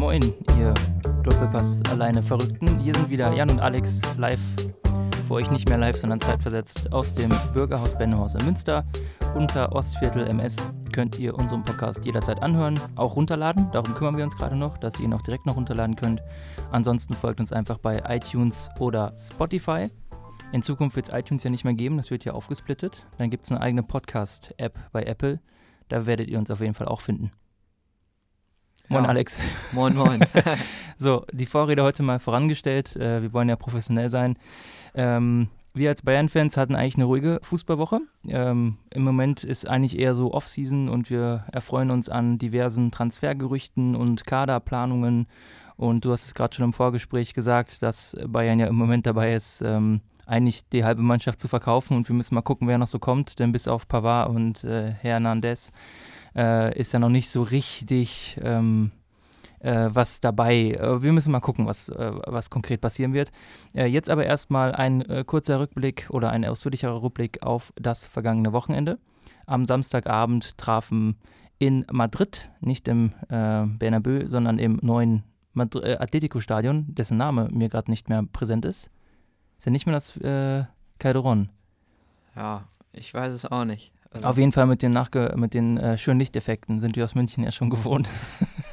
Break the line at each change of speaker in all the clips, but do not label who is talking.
moin, ihr Doppelpass alleine Verrückten. Hier sind wieder Jan und Alex live, für euch nicht mehr live, sondern zeitversetzt aus dem Bürgerhaus Bennehaus in Münster unter Ostviertel MS. Könnt ihr unseren Podcast jederzeit anhören, auch runterladen. Darum kümmern wir uns gerade noch, dass ihr ihn auch direkt noch runterladen könnt. Ansonsten folgt uns einfach bei iTunes oder Spotify. In Zukunft wird es iTunes ja nicht mehr geben, das wird ja aufgesplittet. Dann gibt es eine eigene Podcast-App bei Apple. Da werdet ihr uns auf jeden Fall auch finden. Moin,
Ja.
Alex.
Moin, moin.
So, die Vorrede heute mal vorangestellt. Äh, wir wollen ja professionell sein. Ähm, wir als Bayern-Fans hatten eigentlich eine ruhige Fußballwoche. Ähm, Im Moment ist eigentlich eher so Off-Season und wir erfreuen uns an diversen Transfergerüchten und Kaderplanungen. Und du hast es gerade schon im Vorgespräch gesagt, dass Bayern ja im Moment dabei ist, ähm, eigentlich die halbe Mannschaft zu verkaufen. Und wir müssen mal gucken, wer noch so kommt. Denn bis auf Pavard und äh, Hernandez äh, ist ja noch nicht so richtig. Ähm, äh, was dabei. Äh, wir müssen mal gucken, was, äh, was konkret passieren wird. Äh, jetzt aber erstmal ein kurzer Rückblick oder ein ausführlicherer Rückblick auf das vergangene Wochenende. Am Samstagabend trafen in Madrid, nicht im Bernabeu, sondern im neuen Madri Atletico-Stadion, dessen Name mir gerade nicht mehr präsent ist. Ist ja nicht mehr das äh, Calderon.
Ja, ich weiß es auch nicht. Also,
Auf jeden Fall mit den, Nachge mit den äh, schönen Lichteffekten sind wir aus München ja schon gewohnt.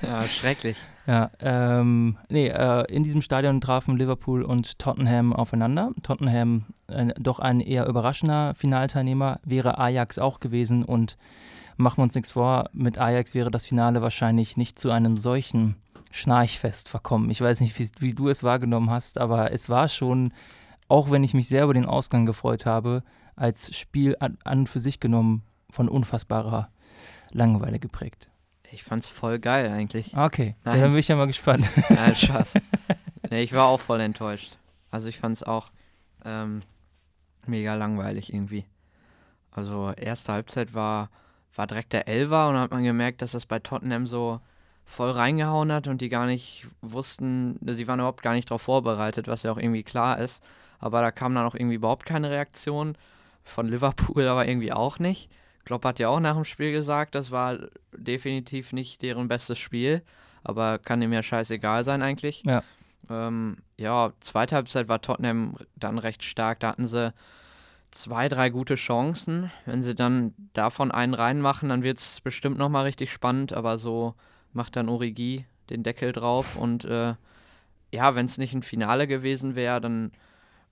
ja, schrecklich.
Ja, ähm, nee, äh, in diesem Stadion trafen Liverpool und Tottenham aufeinander. Tottenham, äh, doch ein eher überraschender Finalteilnehmer, wäre Ajax auch gewesen und machen wir uns nichts vor, mit Ajax wäre das Finale wahrscheinlich nicht zu einem solchen Schnarchfest verkommen. Ich weiß nicht, wie, wie du es wahrgenommen hast, aber es war schon, auch wenn ich mich sehr über den Ausgang gefreut habe, als Spiel an, und für sich genommen von unfassbarer Langeweile geprägt.
Ich fand's voll geil eigentlich.
Okay,
Nein.
dann bin ich ja mal gespannt.
Nein, Spaß. nee, ich war auch voll enttäuscht. Also ich fand's auch ähm, mega langweilig irgendwie. Also erste Halbzeit war, war direkt der Elfer und dann hat man gemerkt, dass das bei Tottenham so voll reingehauen hat und die gar nicht wussten, sie waren überhaupt gar nicht darauf vorbereitet, was ja auch irgendwie klar ist. Aber da kam dann auch irgendwie überhaupt keine Reaktion. Von Liverpool aber irgendwie auch nicht. Klopp hat ja auch nach dem Spiel gesagt, das war definitiv nicht deren bestes Spiel. Aber kann dem ja scheißegal sein eigentlich.
Ja.
Ähm, ja, zweite Halbzeit war Tottenham dann recht stark. Da hatten sie zwei, drei gute Chancen. Wenn sie dann davon einen reinmachen, dann wird es bestimmt nochmal richtig spannend. Aber so macht dann Origi den Deckel drauf. Und äh, ja, wenn es nicht ein Finale gewesen wäre, dann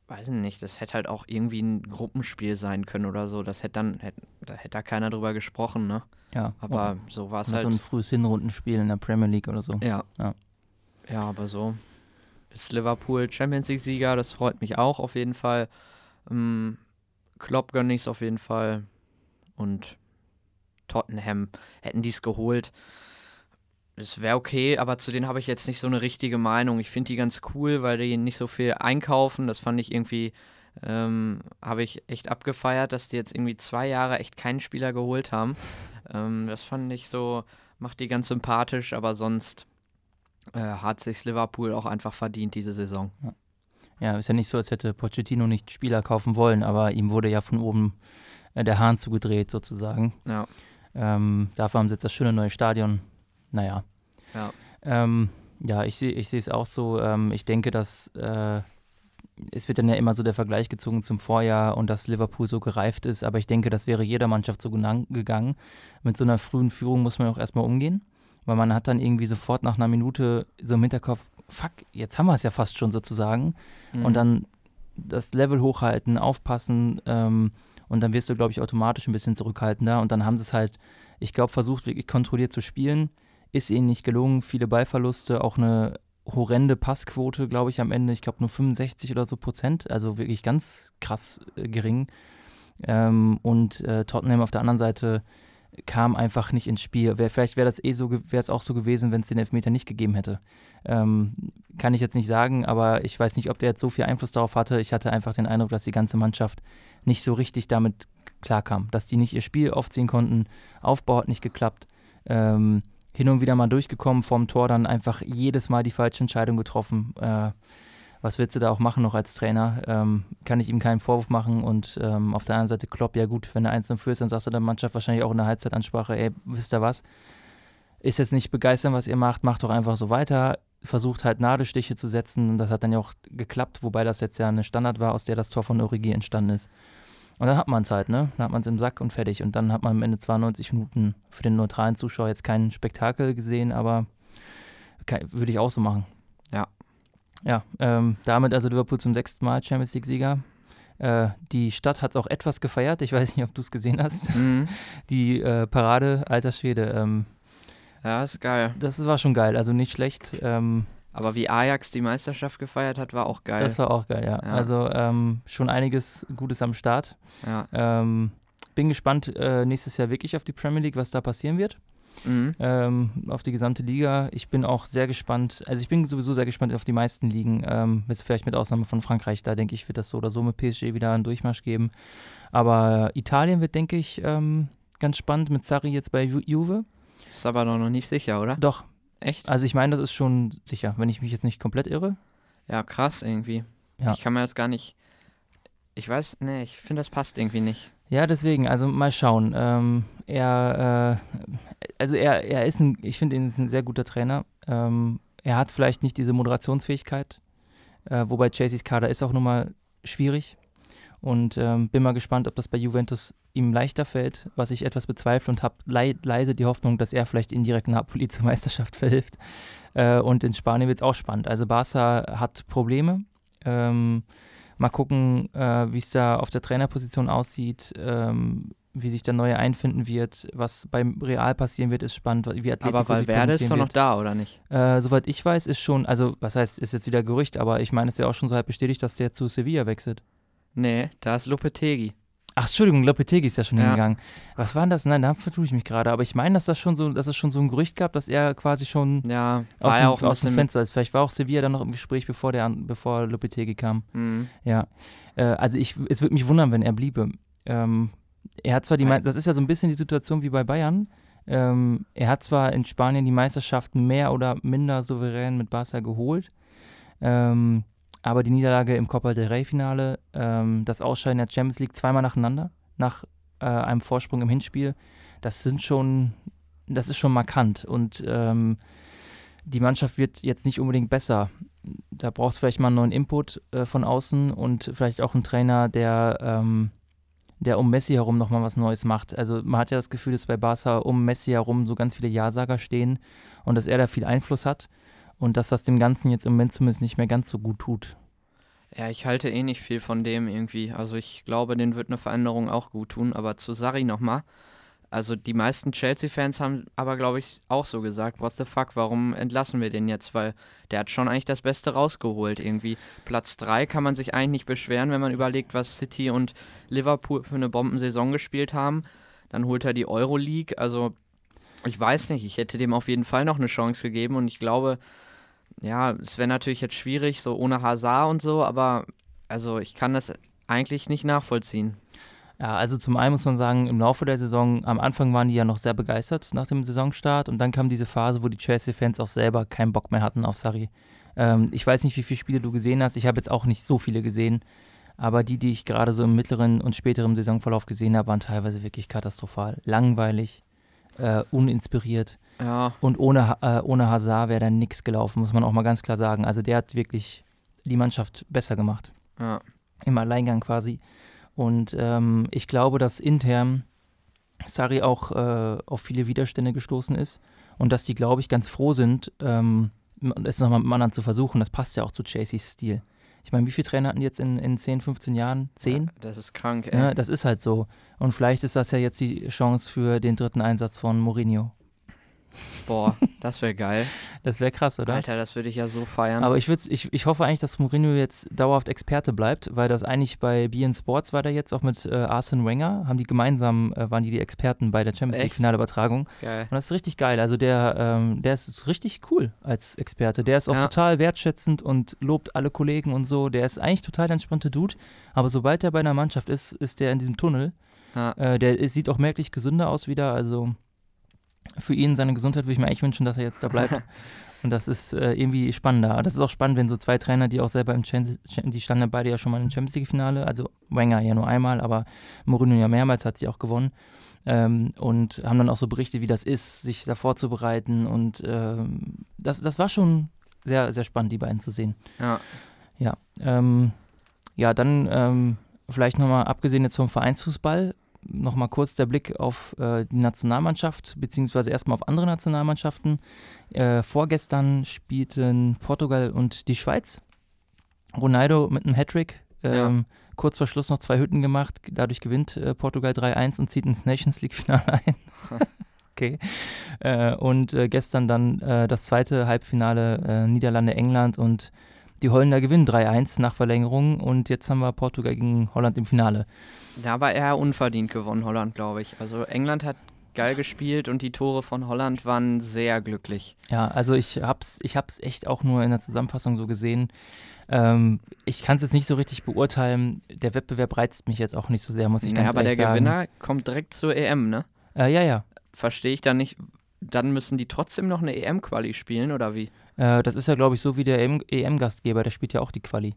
weiß ich nicht, das hätte halt auch irgendwie ein Gruppenspiel sein können oder so. Das hätte dann, hätte, da hätte da keiner drüber gesprochen, ne?
Ja,
Aber so war es halt.
so ein frühes Hinrundenspiel in der Premier League oder so.
Ja.
Ja.
ja. aber so ist Liverpool Champions League-Sieger, das freut mich auch auf jeden Fall. Ähm, Klopp gönne ich es auf jeden Fall. Und Tottenham hätten die es geholt. Das wäre okay, aber zu denen habe ich jetzt nicht so eine richtige Meinung. Ich finde die ganz cool, weil die nicht so viel einkaufen. Das fand ich irgendwie, ähm, habe ich echt abgefeiert, dass die jetzt irgendwie zwei Jahre echt keinen Spieler geholt haben. Ähm, das fand ich so, macht die ganz sympathisch, aber sonst äh, hat sich Liverpool auch einfach verdient diese Saison.
Ja, ist ja nicht so, als hätte Pochettino nicht Spieler kaufen wollen, aber ihm wurde ja von oben äh, der Hahn zugedreht sozusagen.
Ja.
Ähm, dafür haben sie jetzt das schöne neue Stadion. Naja.
Ja.
Ähm, ja, ich sehe ich es auch so. Ähm, ich denke, dass äh, es wird dann ja immer so der Vergleich gezogen zum Vorjahr und dass Liverpool so gereift ist, aber ich denke, das wäre jeder Mannschaft so gegangen. Mit so einer frühen Führung muss man auch erstmal umgehen, weil man hat dann irgendwie sofort nach einer Minute so im Hinterkopf, fuck, jetzt haben wir es ja fast schon sozusagen.
Mhm.
Und dann das Level hochhalten, aufpassen ähm, und dann wirst du, glaube ich, automatisch ein bisschen zurückhaltender und dann haben sie es halt, ich glaube, versucht wirklich kontrolliert zu spielen, ist ihnen nicht gelungen, viele Ballverluste, auch eine horrende Passquote, glaube ich, am Ende, ich glaube nur 65 oder so Prozent, also wirklich ganz krass äh, gering. Ähm, und äh, Tottenham auf der anderen Seite kam einfach nicht ins Spiel. Wär, vielleicht wäre das eh so, wäre es auch so gewesen, wenn es den Elfmeter nicht gegeben hätte. Ähm, kann ich jetzt nicht sagen, aber ich weiß nicht, ob der jetzt so viel Einfluss darauf hatte. Ich hatte einfach den Eindruck, dass die ganze Mannschaft nicht so richtig damit klarkam, dass die nicht ihr Spiel aufziehen konnten. Aufbau hat nicht geklappt. Ähm, hin und wieder mal durchgekommen vorm Tor, dann einfach jedes Mal die falsche Entscheidung getroffen. Äh, was willst du da auch machen noch als Trainer? Ähm, kann ich ihm keinen Vorwurf machen und ähm, auf der anderen Seite Klopp, ja gut, wenn du 1 führst, dann sagst du der Mannschaft wahrscheinlich auch in der Halbzeitansprache, ey, wisst ihr was? ist jetzt nicht begeistern, was ihr macht, macht doch einfach so weiter. Versucht halt Nadelstiche zu setzen und das hat dann ja auch geklappt, wobei das jetzt ja eine Standard war, aus der das Tor von Origi entstanden ist. Und dann hat man es halt, ne? Dann hat man es im Sack und fertig. Und dann hat man am Ende 92 Minuten für den neutralen Zuschauer jetzt kein Spektakel gesehen, aber würde ich auch so machen.
Ja.
Ja, ähm, damit also Liverpool zum sechsten Mal Champions League-Sieger. Äh, die Stadt hat es auch etwas gefeiert. Ich weiß nicht, ob du es gesehen hast.
Mhm.
Die äh, Parade, alter Schwede. Ähm,
Ja, ist geil.
das war schon geil, also nicht schlecht. Ähm,
Aber wie Ajax die Meisterschaft gefeiert hat, war auch geil.
das war auch geil, ja.
Ja.
Also ähm, schon einiges Gutes am Start.
ja.
Ähm, bin gespannt äh, nächstes Jahr wirklich auf die Premier League, was da passieren wird.
Mhm.
ähm, auf die gesamte Liga. Ich bin auch sehr gespannt, also ich bin sowieso sehr gespannt auf die meisten Ligen, ähm, jetzt vielleicht mit Ausnahme von Frankreich, da denke ich, wird das so oder so mit PSG wieder einen Durchmarsch geben. Aber Italien wird, denke ich, ähm, ganz spannend mit Sarri jetzt bei Ju Juve.
Ist aber noch nicht sicher, oder?
Doch,
Echt?
also ich meine, das ist schon sicher, wenn ich mich jetzt nicht komplett irre.
Ja, krass irgendwie.
Ja.
Ich kann mir das gar nicht. Ich weiß, nee, ich finde, das passt irgendwie nicht.
Ja, deswegen, also mal schauen. Ähm, er, äh, also er, er ist ein, ich finde ihn ist ein sehr guter Trainer. Ähm, er hat vielleicht nicht diese Moderationsfähigkeit, äh, wobei Chaseys Kader ist auch nun mal schwierig. Und ähm, bin mal gespannt, ob das bei Juventus ihm leichter fällt, was ich etwas bezweifle und habe lei leise die Hoffnung, dass er vielleicht indirekt Napoli zur Meisterschaft verhilft. Äh, und in Spanien wird es auch spannend. Also Barca hat Probleme. Ähm, mal gucken, äh, wie es da auf der Trainerposition aussieht, ähm, wie sich der Neue einfinden wird. Was beim Real passieren wird, ist spannend, wie Atletico
aber Valverde ist doch noch
wird.
da, oder nicht?
Äh, soweit ich weiß, ist schon, also was heißt, ist jetzt wieder Gerücht, aber ich meine, es wäre auch schon so halb bestätigt, dass der zu Sevilla wechselt.
Nee, da ist Lopetegi.
Ach, Entschuldigung, Lopetegui ist ja schon
Ja.
hingegangen. Was war denn das? Nein, da vertue ich mich gerade. Aber ich meine, dass das schon so, dass es schon so ein Gerücht gab, dass er quasi schon
Ja,
aus, dem, aus dem. Fenster ist. Vielleicht war auch Sevilla dann noch im Gespräch, bevor der bevor Lopetegui kam.
Mhm.
Ja. Äh, also ich, es würde mich wundern, wenn er bliebe. Ähm, er hat zwar die. Mei- das ist ja so ein bisschen die Situation wie bei Bayern. Ähm, er hat zwar in Spanien die Meisterschaft mehr oder minder souverän mit Barca geholt, ähm, aber die Niederlage im Copa del Rey-Finale, ähm, das Ausscheiden der Champions League zweimal nacheinander, nach äh, einem Vorsprung im Hinspiel, das sind schon, das ist schon markant und ähm, die Mannschaft wird jetzt nicht unbedingt besser. Da brauchst du vielleicht mal einen neuen Input äh, von außen und vielleicht auch einen Trainer, der, ähm, der um Messi herum nochmal was Neues macht. Also man hat ja das Gefühl, dass bei Barca um Messi herum so ganz viele Ja-Sager stehen und dass er da viel Einfluss hat und dass das dem Ganzen jetzt im Moment zumindest nicht mehr ganz so gut tut.
Ja, ich halte eh nicht viel von dem irgendwie. Also ich glaube, den wird eine Veränderung auch gut tun. Aber zu Sarri nochmal. Also die meisten Chelsea-Fans haben aber, glaube ich, auch so gesagt, what the fuck, warum entlassen wir den jetzt? Weil der hat schon eigentlich das Beste rausgeholt irgendwie. Platz 3 kann man sich eigentlich nicht beschweren, wenn man überlegt, was City und Liverpool für eine Bombensaison gespielt haben. Dann holt er die Euroleague. Also ich weiß nicht, ich hätte dem auf jeden Fall noch eine Chance gegeben und ich glaube, ja, es wäre natürlich jetzt schwierig, so ohne Hazard und so, aber also ich kann das eigentlich nicht nachvollziehen.
Ja, also zum einen muss man sagen, im Laufe der Saison, am Anfang waren die ja noch sehr begeistert nach dem Saisonstart und dann kam diese Phase, wo die Chelsea-Fans auch selber keinen Bock mehr hatten auf Sarri. Ähm, ich weiß nicht, wie viele Spiele du gesehen hast, ich habe jetzt auch nicht so viele gesehen, aber die, die ich gerade so im mittleren und späteren Saisonverlauf gesehen habe, waren teilweise wirklich katastrophal. Langweilig, äh, uninspiriert
Ja,
und ohne, äh, ohne Hazard wäre da nichts gelaufen, muss man auch mal ganz klar sagen. Also der hat wirklich die Mannschaft besser gemacht
ja,
im Alleingang quasi. Und ähm, ich glaube, dass intern Sarri auch äh, auf viele Widerstände gestoßen ist und dass die, glaube ich, ganz froh sind, ähm, es nochmal mit dem anderen zu versuchen. Das passt ja auch zu Chaseys Stil. Ich meine, wie viele Trainer hatten die jetzt in, in 10, 15 Jahren? 10?
das ist krank, ey.
Ja, das ist halt so. Und vielleicht ist das ja jetzt die Chance für den dritten Einsatz von Mourinho.
Boah, das wäre geil.
Das wäre krass, oder?
Alter, das würde ich ja so feiern.
Aber ich, ich, ich hoffe eigentlich, dass Mourinho jetzt dauerhaft Experte bleibt, weil das eigentlich bei BN Sports war der jetzt auch mit äh, Arsene Wenger, haben die gemeinsam, äh, waren die die Experten bei der Champions League? Finalübertragung.
geil.
Und das ist richtig geil. Also der, ähm, der ist richtig cool als Experte. Der ist auch
Ja.
total wertschätzend und lobt alle Kollegen und so. Der ist eigentlich total der entspannte Dude. Aber sobald er bei einer Mannschaft ist, ist der in diesem Tunnel.
Ja.
Äh, der ist, sieht auch merklich gesünder aus wieder. Also für ihn, seine Gesundheit würde ich mir eigentlich wünschen, dass er jetzt da bleibt. Und das ist äh, irgendwie spannender. Das ist auch spannend, wenn so zwei Trainer, die auch selber im Champions die standen beide ja schon mal im Champions League-Finale, also Wenger ja nur einmal, aber Mourinho ja mehrmals hat sie auch gewonnen. Ähm, und haben dann auch so berichtet, wie das ist, sich da vorzubereiten. Und ähm, das, das war schon sehr, sehr spannend, die beiden zu sehen.
Ja.
Ja, ähm, ja dann ähm, vielleicht nochmal, abgesehen jetzt vom Vereinsfußball, nochmal kurz der Blick auf äh, die Nationalmannschaft, beziehungsweise erstmal auf andere Nationalmannschaften. Äh, vorgestern spielten Portugal und die Schweiz. Ronaldo mit einem Hattrick. Ähm, ja. Kurz vor Schluss noch zwei Hütten gemacht. Dadurch gewinnt äh, Portugal 3-1 und zieht ins Nations League-Finale ein. okay. Äh, und äh, gestern dann äh, das zweite Halbfinale Niederlande-England und die Holländer gewinnen 3-1 nach Verlängerung und jetzt haben wir Portugal gegen Holland im Finale.
Da war eher unverdient gewonnen, Holland, glaube ich. Also England hat geil gespielt und die Tore von Holland waren sehr glücklich.
Ja, also ich hab's, ich hab's echt auch nur in der Zusammenfassung so gesehen. Ähm, ich kann es jetzt nicht so richtig beurteilen. Der Wettbewerb reizt mich jetzt auch nicht so sehr, muss ich naja, ganz ehrlich sagen.
aber der Gewinner kommt direkt zur EM, ne?
Äh, ja, ja.
Verstehe ich dann nicht. Dann müssen die trotzdem noch eine EM-Quali spielen, oder wie?
Äh, das ist ja, glaube ich, so wie der EM-Gastgeber, der spielt ja auch die Quali.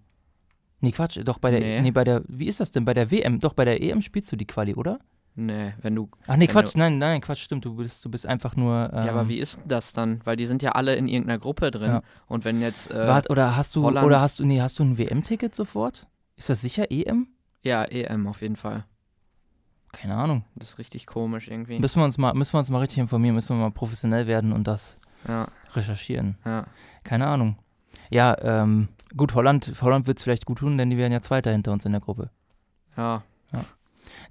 Nee, Quatsch, doch bei der, nee. nee. bei der, wie ist das denn? Bei der WM, doch bei der EM spielst du die Quali, oder?
Nee, wenn du.
Ach nee, Quatsch, du, nein, nein, Quatsch, stimmt, du bist, du bist einfach nur.
Ähm, ja, aber ähm, wie ist das dann? Weil die sind ja alle in irgendeiner Gruppe drin. Ja. Und wenn jetzt. Äh,
Wart, oder hast du, Holland, oder hast du, nee, hast du ein WM-Ticket sofort? Ist das sicher EM?
Ja, EM auf jeden Fall.
Keine Ahnung.
Das ist richtig komisch irgendwie.
Müssen wir uns mal, müssen wir uns mal richtig informieren, müssen wir mal professionell werden und das
ja.
recherchieren.
Ja.
Keine Ahnung. Ja, ähm, gut, Holland, Holland wird es vielleicht gut tun, denn die wären ja Zweiter hinter uns in der Gruppe.
Ja.
ja.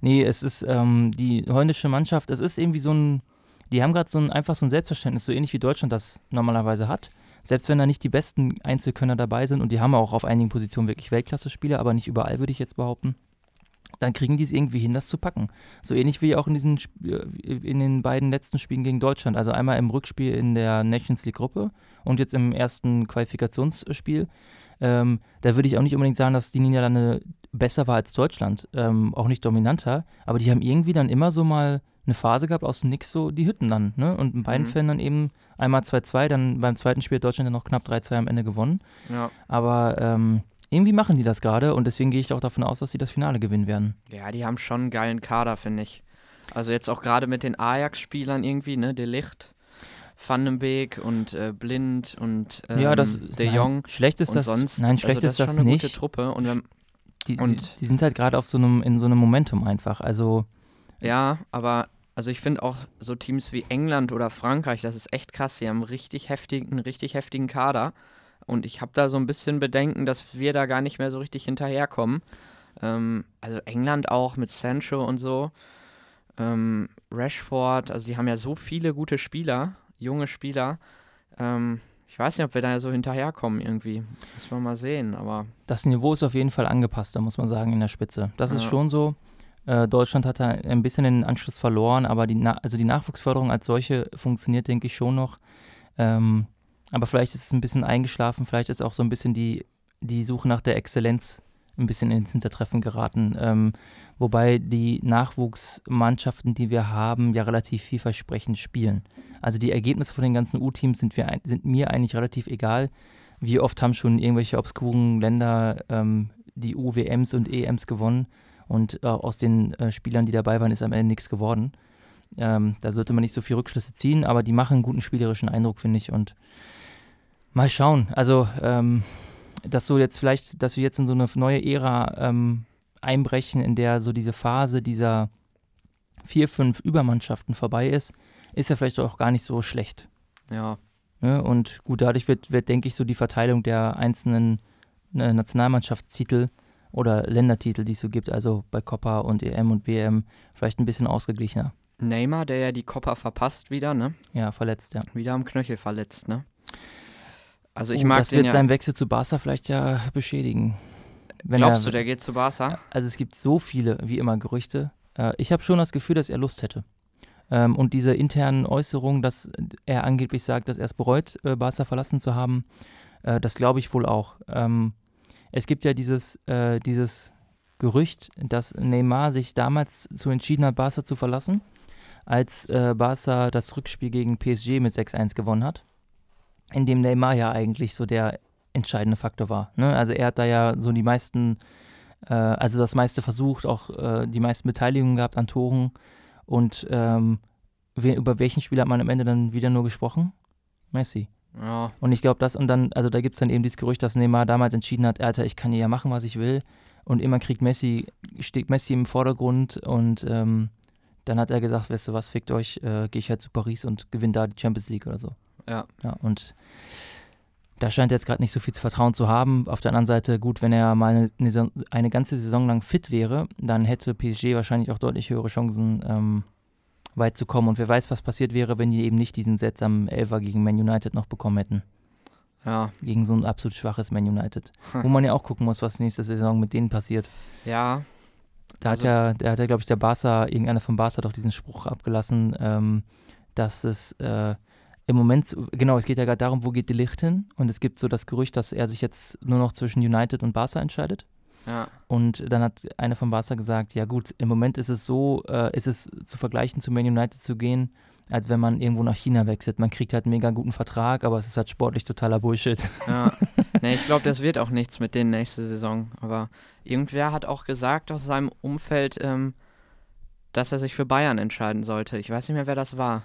Nee, es ist ähm, die holländische Mannschaft, es ist irgendwie so ein, die haben gerade so ein, einfach so ein Selbstverständnis, so ähnlich wie Deutschland das normalerweise hat. Selbst wenn da nicht die besten Einzelkönner dabei sind und die haben auch auf einigen Positionen wirklich Weltklasse-Spieler, aber nicht überall, würde ich jetzt behaupten dann kriegen die es irgendwie hin, das zu packen. So ähnlich wie auch in diesen äh, in den beiden letzten Spielen gegen Deutschland. Also einmal im Rückspiel in der Nations League Gruppe und jetzt im ersten Qualifikationsspiel. Ähm, da würde ich auch nicht unbedingt sagen, dass die Niederlande besser war als Deutschland, ähm, auch nicht dominanter, aber die haben irgendwie dann immer so mal eine Phase gehabt, aus dem Nix so die Hütten dann. Ne? Und in beiden mhm. Fällen dann eben einmal 2-2, dann beim zweiten Spiel hat Deutschland dann noch knapp 3-2 am Ende gewonnen.
Ja.
Aber ähm, irgendwie machen die das gerade und deswegen gehe ich auch davon aus, dass sie das Finale gewinnen werden.
Ja, die haben schon einen geilen Kader, finde ich. Also jetzt auch gerade mit den Ajax-Spielern irgendwie, ne, De Licht, Vandenbeek und äh, Blind und ähm,
ja, das,
De Jong.
schlecht ist das,
sonst,
nein, schlecht
also
ist das,
ist schon eine
nicht.
Gute Truppe und, wenn,
die, und die, die, sind halt gerade auf so einem, in so einem Momentum einfach, also
ja, aber also ich finde auch so Teams wie England oder Frankreich, das ist echt krass, sie haben richtig heftigen, einen richtig heftigen Kader und ich habe da so ein bisschen Bedenken, dass wir da gar nicht mehr so richtig hinterherkommen. Ähm, also England auch mit Sancho und so. Ähm, Rashford, also die haben ja so viele gute Spieler, junge Spieler. Ähm, ich weiß nicht, ob wir da so hinterherkommen irgendwie. Müssen wir mal sehen, aber.
Das Niveau ist auf jeden Fall angepasst, da muss man sagen, in der Spitze. Das ja. ist schon so. Äh, Deutschland hat da ein bisschen den Anschluss verloren, aber die, Na also die Nachwuchsförderung als solche funktioniert, denke ich, schon noch. Ähm, aber vielleicht ist es ein bisschen eingeschlafen, vielleicht ist auch so ein bisschen die, die Suche nach der Exzellenz ein bisschen ins Hintertreffen geraten. Ähm, wobei die Nachwuchsmannschaften, die wir haben, ja relativ vielversprechend spielen. Also die Ergebnisse von den ganzen U-Teams sind, sind mir eigentlich relativ egal. Wie oft haben schon irgendwelche obskuren Länder ähm, die UWMs und EMs gewonnen und äh, aus den äh, Spielern, die dabei waren, ist am Ende nichts geworden. Ähm, da sollte man nicht so viel Rückschlüsse ziehen, aber die machen einen guten spielerischen Eindruck, finde ich. Und Mal schauen. Also, ähm, dass so jetzt vielleicht, dass wir jetzt in so eine neue Ära ähm, einbrechen, in der so diese Phase dieser vier, fünf Übermannschaften vorbei ist, ist ja vielleicht auch gar nicht so schlecht.
Ja.
Ne? Und gut, dadurch wird, wird, denke ich, so die Verteilung der einzelnen ne, Nationalmannschaftstitel oder Ländertitel, die es so gibt, also bei Copa und EM und WM, vielleicht ein bisschen ausgeglichener.
Neymar, der ja die Copa verpasst wieder, ne?
Ja, verletzt, ja.
Wieder am Knöchel verletzt, ne? Also ich
oh,
mag
das wird
ja
seinen Wechsel zu Barca vielleicht ja beschädigen.
Glaubst er, du, der geht zu Barca?
Also es gibt so viele, wie immer, Gerüchte. Äh, ich habe schon das Gefühl, dass er Lust hätte. Ähm, und diese internen Äußerungen, dass er angeblich sagt, dass er es bereut, äh, Barca verlassen zu haben, äh, das glaube ich wohl auch. Ähm, es gibt ja dieses, dieses Gerücht, dass Neymar sich damals zu entschieden hat, Barca zu verlassen als Barca das Rückspiel gegen PSG mit 6-1 gewonnen hat, in dem Neymar ja eigentlich so der entscheidende Faktor war. Ne? Also er hat da ja so die meisten, äh, also das meiste versucht, auch äh, die meisten Beteiligungen gehabt an Toren. Und ähm, we über welchen Spieler hat man am Ende dann wieder nur gesprochen? Messi.
Ja.
Und ich glaube, das und dann, also da gibt es dann eben dieses Gerücht, dass Neymar damals entschieden hat, Alter, ich kann hier ja machen, was ich will. Und immer kriegt Messi, steht Messi im Vordergrund und ähm, dann hat er gesagt, weißt du was, fickt euch, äh, gehe ich halt zu Paris und gewinne da die Champions League oder so.
Ja.
Ja, und da scheint er jetzt gerade nicht so viel Vertrauen zu haben. Auf der anderen Seite, gut, wenn er mal eine, eine, eine ganze Saison lang fit wäre, dann hätte PSG wahrscheinlich auch deutlich höhere Chancen, ähm, weit zu kommen. Und wer weiß, was passiert wäre, wenn die eben nicht diesen seltsamen Elfer gegen Man United noch bekommen hätten.
Ja.
Gegen so ein absolut schwaches Man United.
Hm.
Wo man ja auch gucken muss, was nächste Saison mit denen passiert.
Ja.
Da
Also-
hat ja, da hat ja, glaube ich, der Barca, irgendeiner von Barca doch diesen Spruch abgelassen, ähm, dass es äh, im Moment, genau, es geht ja gerade darum, wo geht die Licht hin? Und es gibt so das Gerücht, dass er sich jetzt nur noch zwischen United und Barca entscheidet.
Ja.
Und dann hat einer von Barca gesagt, ja gut, im Moment ist es so, äh, ist es zu vergleichen, zu Man United zu gehen, als wenn man irgendwo nach China wechselt. Man kriegt halt einen mega guten Vertrag, aber es ist halt sportlich totaler Bullshit.
Ja. nee, ich glaube, das wird auch nichts mit denen nächste Saison. Aber irgendwer hat auch gesagt aus seinem Umfeld, ähm, dass er sich für Bayern entscheiden sollte. Ich weiß nicht mehr, wer das war.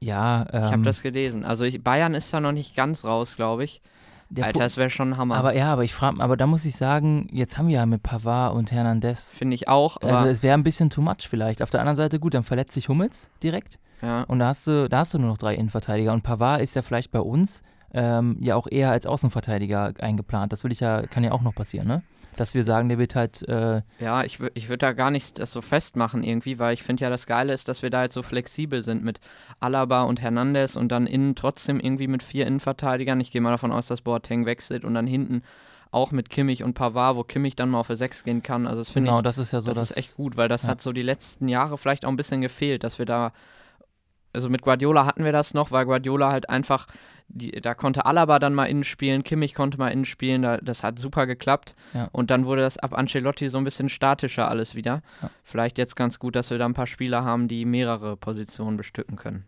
Ja, ähm,
Ich habe das gelesen. Also ich, Bayern ist da noch nicht ganz raus, glaube ich.
der
Alter, das wäre schon ein Hammer.
aber ja, aber ich frage, aber da muss ich sagen, jetzt haben wir ja mit Pavard und Hernandez
Finde ich auch.
Also es wäre ein bisschen too much vielleicht. Auf der anderen Seite, gut, dann verletzt sich Hummels direkt
ja.
und da hast du, da hast du nur noch drei Innenverteidiger. Und Pavard ist ja vielleicht bei uns ähm, ja auch eher als Außenverteidiger eingeplant. Das will ich ja, kann ja auch noch passieren, ne? Dass wir sagen, der wird halt, äh,
Ja, ich, ich würde da gar nicht das so festmachen irgendwie, weil ich finde ja das Geile ist, dass wir da jetzt so flexibel sind mit Alaba und Hernandez und dann innen trotzdem irgendwie mit vier Innenverteidigern. Ich gehe mal davon aus, dass Boateng wechselt und dann hinten auch mit Kimmich und Pavard, wo Kimmich dann mal auf der 6 gehen kann. Also das finde
genau,
ich,
das ist ja so,
das
dass
ist echt gut, weil das
ja.
hat so die letzten Jahre vielleicht auch ein bisschen gefehlt, dass wir da also mit Guardiola hatten wir das noch, weil Guardiola halt einfach, die, da konnte Alaba dann mal innen spielen, Kimmich konnte mal innen spielen, da, das hat super geklappt.
Ja.
Und dann wurde das ab Ancelotti so ein bisschen statischer alles wieder.
Ja.
Vielleicht jetzt ganz gut, dass wir da ein paar Spieler haben, die mehrere Positionen bestücken können.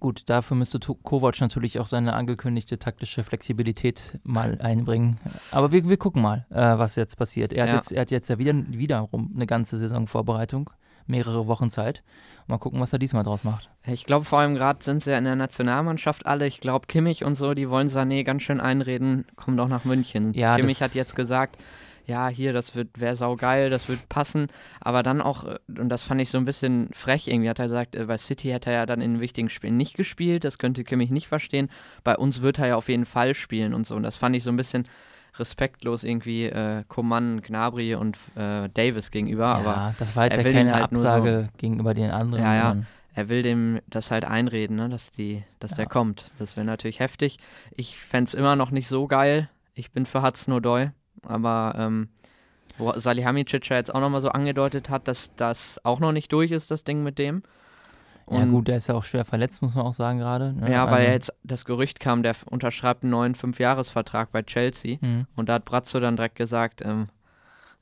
Gut, dafür müsste Kovac natürlich auch seine angekündigte taktische Flexibilität mal einbringen. Aber wir, wir gucken mal, äh, was jetzt passiert. Er hat,
Ja.
jetzt, er hat jetzt ja wieder, wiederum eine ganze Saisonvorbereitung, mehrere Wochen Zeit. Mal gucken, was er diesmal draus macht.
Ich glaube, vor allem gerade sind sie ja in der Nationalmannschaft alle. Ich glaube, Kimmich und so, die wollen Sané ganz schön einreden, kommen doch nach München.
Ja,
Kimmich hat jetzt gesagt, ja, hier, das wird, wäre saugeil, das wird passen. Aber dann auch, äh, und das fand ich so ein bisschen frech irgendwie, hat er gesagt, äh, bei City hätte er ja dann in wichtigen Spielen nicht gespielt, das könnte Kimmich nicht verstehen. Bei uns wird er ja auf jeden Fall spielen und so. Und das fand ich so ein bisschen respektlos irgendwie äh, Coman, Gnabry und äh, Davis gegenüber. Aber
ja, das war jetzt ja keine
halt nur so-
Absage gegenüber den anderen.
Ja, ja. er will dem das halt einreden, ne, dass, die, dass der
Ja.
kommt. Das wäre natürlich heftig. Ich fände es immer noch nicht so geil. Ich bin für Hudson-Odoi, aber ähm, wo Salihamidzic ja jetzt auch nochmal so angedeutet hat, dass das auch noch nicht durch ist, das Ding mit dem.
Ja, gut, der ist ja auch schwer verletzt, muss man auch sagen gerade. ne?
Ja, weil
Also,
jetzt das Gerücht kam, der unterschreibt einen neuen Fünfjahresvertrag bei Chelsea.
mhm.
Und da hat Brazzo dann direkt gesagt, ähm,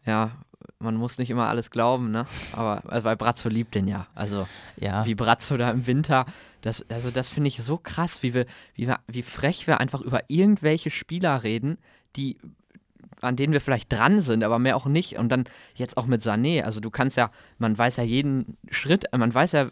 ja, man muss nicht immer alles glauben, ne? Aber also, weil Brazzo liebt den ja. Also
Ja,
wie Brazzo da im Winter. Das, also das finde ich so krass, wie wir, wie wir, wie frech wir einfach über irgendwelche Spieler reden, die an denen wir vielleicht dran sind, aber mehr auch nicht. Und dann jetzt auch mit Sané. Also du kannst ja, man weiß ja jeden Schritt, man weiß ja,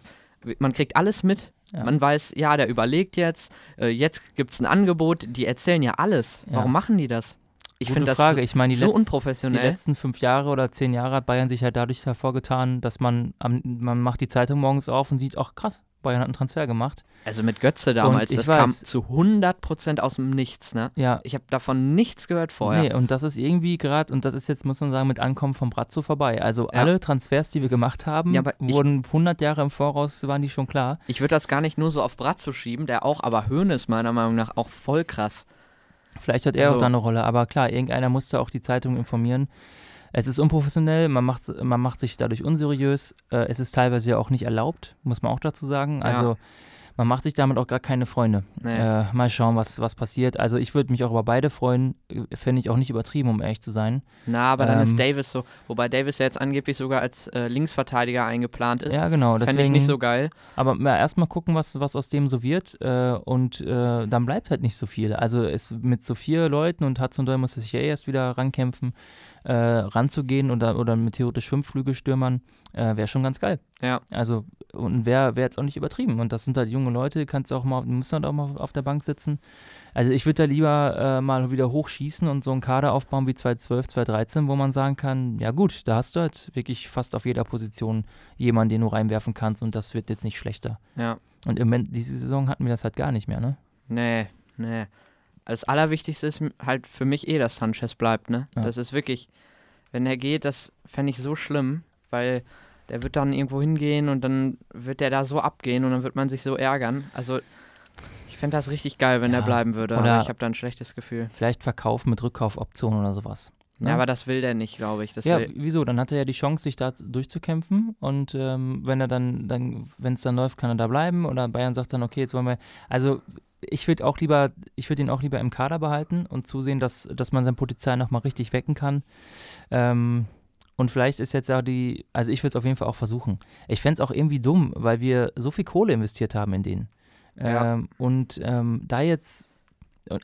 man kriegt alles mit.
Ja.
Man weiß, ja, der überlegt jetzt, äh, jetzt gibt es ein Angebot, die erzählen ja alles.
Ja.
Warum machen die das? Ich finde das
Frage. Ich meine, die,
so
letzten, die
unprofessionell.
letzten fünf Jahre oder zehn Jahre hat Bayern sich halt dadurch hervorgetan, dass man, am, man macht die Zeitung morgens auf und sieht, ach krass, Bayern hat einen Transfer gemacht.
Also mit Götze damals,
ich
das kam
weiß-
zu 100% aus dem Nichts, ne?
Ja,
Ich habe davon nichts gehört vorher.
Nee, und das ist irgendwie gerade, und das ist jetzt, muss man sagen, mit Ankommen von Brazzo vorbei. Also
Ja.
alle Transfers, die wir gemacht haben,
Ja, aber ich-
wurden 100 Jahre im Voraus, waren die schon klar.
Ich würde das gar nicht nur so auf Brazzo schieben, der auch, aber Hoeneß meiner Meinung nach auch voll krass.
Vielleicht hat er auch
Also-
da eine Rolle, aber klar, irgendeiner musste auch die Zeitung informieren. Es ist unprofessionell, man macht, man macht sich dadurch unseriös. Äh, es ist teilweise ja auch nicht erlaubt, muss man auch dazu sagen.
Ja.
Also man macht sich damit auch gar keine Freunde.
Nee.
Äh, mal schauen, was, was passiert. Also ich würde mich auch über beide freuen. Fände ich auch nicht übertrieben, um ehrlich zu sein.
Na, aber dann
Ähm,
ist Davis so, wobei Davis ja jetzt angeblich sogar als äh, Linksverteidiger eingeplant ist.
Ja, genau.
Fände ich nicht so geil.
Aber ja, erstmal gucken, was, was aus dem so wird. Äh, und äh, dann bleibt halt nicht so viel. Also es mit so vier Leuten und Hudson Doyle muss sich ja erst wieder rankämpfen, äh, ranzugehen oder, oder mit theoretisch fünf Flügelstürmern, äh, wäre schon ganz geil.
Ja.
Also, und wäre wär jetzt auch nicht übertrieben. Und das sind halt junge Leute, kannst du auch mal, müssen halt auch mal auf der Bank sitzen. Also ich würde da lieber äh, mal wieder hochschießen und so einen Kader aufbauen wie 2012, 2013, wo man sagen kann, ja gut, da hast du halt wirklich fast auf jeder Position jemanden, den du reinwerfen kannst und das wird jetzt nicht schlechter.
Ja.
Und im Moment, diese Saison hatten wir das halt gar nicht mehr, ne?
Nee, nee. Das Allerwichtigste ist halt für mich eh, dass Sanchez bleibt, ne?
Ja.
Das ist wirklich, wenn er geht, das fände ich so schlimm, weil der wird dann irgendwo hingehen und dann wird der da so abgehen und dann wird man sich so ärgern. Also ich fände das richtig geil, wenn
Ja,
der bleiben würde,
oder-
aber ich habe da ein schlechtes Gefühl.
Vielleicht verkaufen mit Rückkaufoption oder sowas. ne?
Ja, aber das will der nicht, glaube ich. Das
ja, wieso? Dann hat er ja die Chance, sich da durchzukämpfen und ähm, wenn er dann, dann wenn es dann läuft, kann er da bleiben oder Bayern sagt dann, okay, jetzt wollen wir. Also ich würde auch lieber, ich würde ihn auch lieber im Kader behalten und zusehen, dass, dass man sein Potenzial nochmal richtig wecken kann. Ähm, und vielleicht ist jetzt ja die, also ich würde es auf jeden Fall auch versuchen. Ich fände es auch irgendwie dumm, weil wir so viel Kohle investiert haben in den.
Ja.
Ähm, und ähm, da jetzt,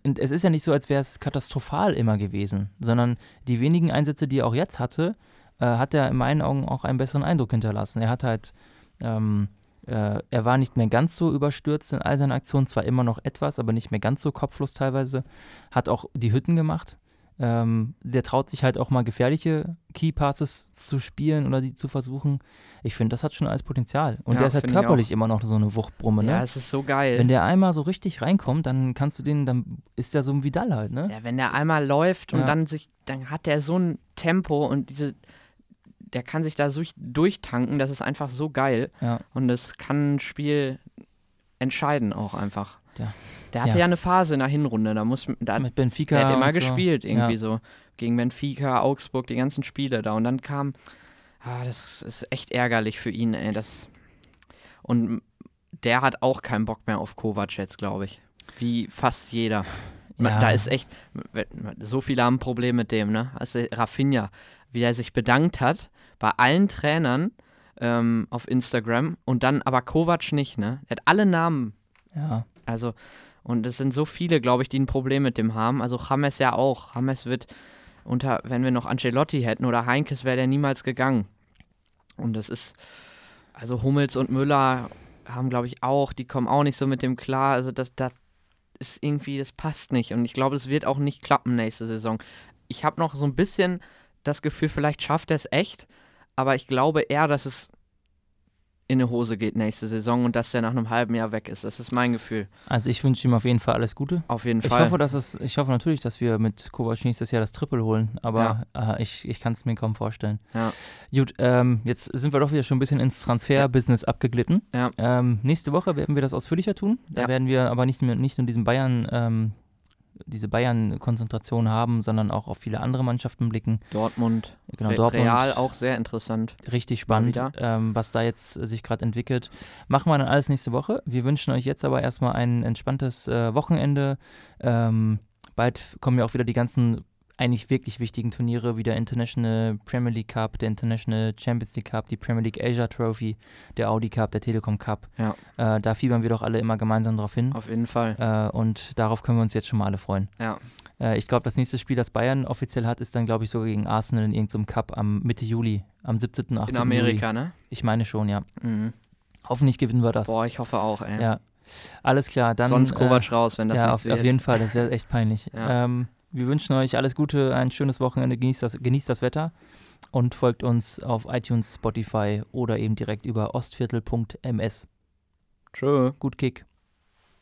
und es ist ja nicht so, als wäre es katastrophal immer gewesen, sondern die wenigen Einsätze, die er auch jetzt hatte, äh, hat er in meinen Augen auch einen besseren Eindruck hinterlassen. Er hat halt, ähm, äh, er war nicht mehr ganz so überstürzt in all seinen Aktionen, zwar immer noch etwas, aber nicht mehr ganz so kopflos teilweise. Hat auch die Hütten gemacht. Ähm, der traut sich halt auch mal gefährliche Key Passes zu spielen oder die zu versuchen. Ich finde, das hat schon alles Potenzial. Und
Ja,
der ist halt körperlich immer noch so eine Wuchtbrumme, ne?
ja, es ist so geil.
Wenn der einmal so richtig reinkommt, dann kannst du den, dann ist der so ein Vidal halt, ne?
Ja, wenn der einmal läuft und
Ja.
dann sich, dann hat der so ein Tempo und diese, der kann sich da so durchtanken, das ist einfach so geil.
Ja.
Und das kann ein Spiel entscheiden auch einfach.
Ja.
Der hatte
Ja.
ja. eine Phase in der Hinrunde, da muss da,
Mit Benfica.
der hat immer
so.
gespielt irgendwie so. Gegen Benfica, Augsburg, die ganzen Spiele da. Und dann kam, ah, das ist echt ärgerlich für ihn, ey. Das, und der hat auch keinen Bock mehr auf Kovac jetzt, glaube ich. Wie fast jeder.
Ja.
Da ist echt, so viele haben ein Problem mit dem, ne? Also Rafinha, wie er sich bedankt hat bei allen Trainern ähm, auf Instagram und dann aber Kovac nicht, ne? Er hat alle Namen,
Ja.
also und es sind so viele, glaube ich, die ein Problem mit dem haben. Also James ja auch. James wird unter, wenn wir noch Ancelotti hätten oder Heinkes, wäre der niemals gegangen. Und das ist, also Hummels und Müller haben, glaube ich, auch, die kommen auch nicht so mit dem klar. Also das, das ist irgendwie, das passt nicht. Und ich glaube, es wird auch nicht klappen nächste Saison. Ich habe noch so ein bisschen das Gefühl, vielleicht schafft er es echt, aber ich glaube eher, dass es in die Hose geht nächste Saison und dass er nach einem halben Jahr weg ist. Das ist mein Gefühl.
Also ich wünsche ihm auf jeden Fall alles Gute.
Auf jeden
Ich
Fall.
hoffe, dass es, ich hoffe natürlich, dass wir mit Kovac nächstes Jahr das Triple holen, aber äh, ich, ich kann es mir kaum vorstellen.
Ja.
Gut, ähm, jetzt sind wir doch wieder schon ein bisschen ins Transfer-Business abgeglitten.
Ja.
Ähm, nächste Woche werden wir das ausführlicher tun. Da
Ja.
werden wir aber nicht, mehr, nicht nur diesen Bayern, ähm, diese Bayern-Konzentration haben, sondern auch auf viele andere Mannschaften blicken.
Dortmund,
Genau,
Re
Dortmund.
Real auch sehr interessant.
Richtig spannend, ähm, was da jetzt sich gerade entwickelt. Machen wir dann alles nächste Woche. Wir wünschen euch jetzt aber erstmal ein entspanntes äh, Wochenende. Ähm, bald kommen ja auch wieder die ganzen eigentlich wirklich wichtigen Turniere, wie der International Premier League Cup, der International Champions League Cup, die Premier League Asia Trophy, der Audi Cup, der Telekom Cup.
Ja.
Äh, da fiebern wir doch alle immer gemeinsam drauf hin.
Auf jeden Fall.
Äh, und darauf können wir uns jetzt schon mal alle freuen.
Ja.
Äh, ich glaube, das nächste Spiel, das Bayern offiziell hat, ist dann, glaube ich, sogar gegen Arsenal in irgendeinem Cup am Mitte Juli, am 17. 18.
In Amerika, ne?
Juli. Ich meine schon, ja.
Mhm.
Hoffentlich gewinnen wir das.
Boah, ich hoffe auch, ey.
Ja. Alles klar, dann.
Sonst
äh,
Kovac raus, wenn das
ja, auf,
wird.
auf jeden Fall, das wäre echt peinlich.
Ja.
Ähm, wir wünschen euch alles Gute, ein schönes Wochenende, genießt das, genießt das Wetter und folgt uns auf iTunes, Spotify oder eben direkt über ostviertel.ms.
Tschö.
Gut Kick.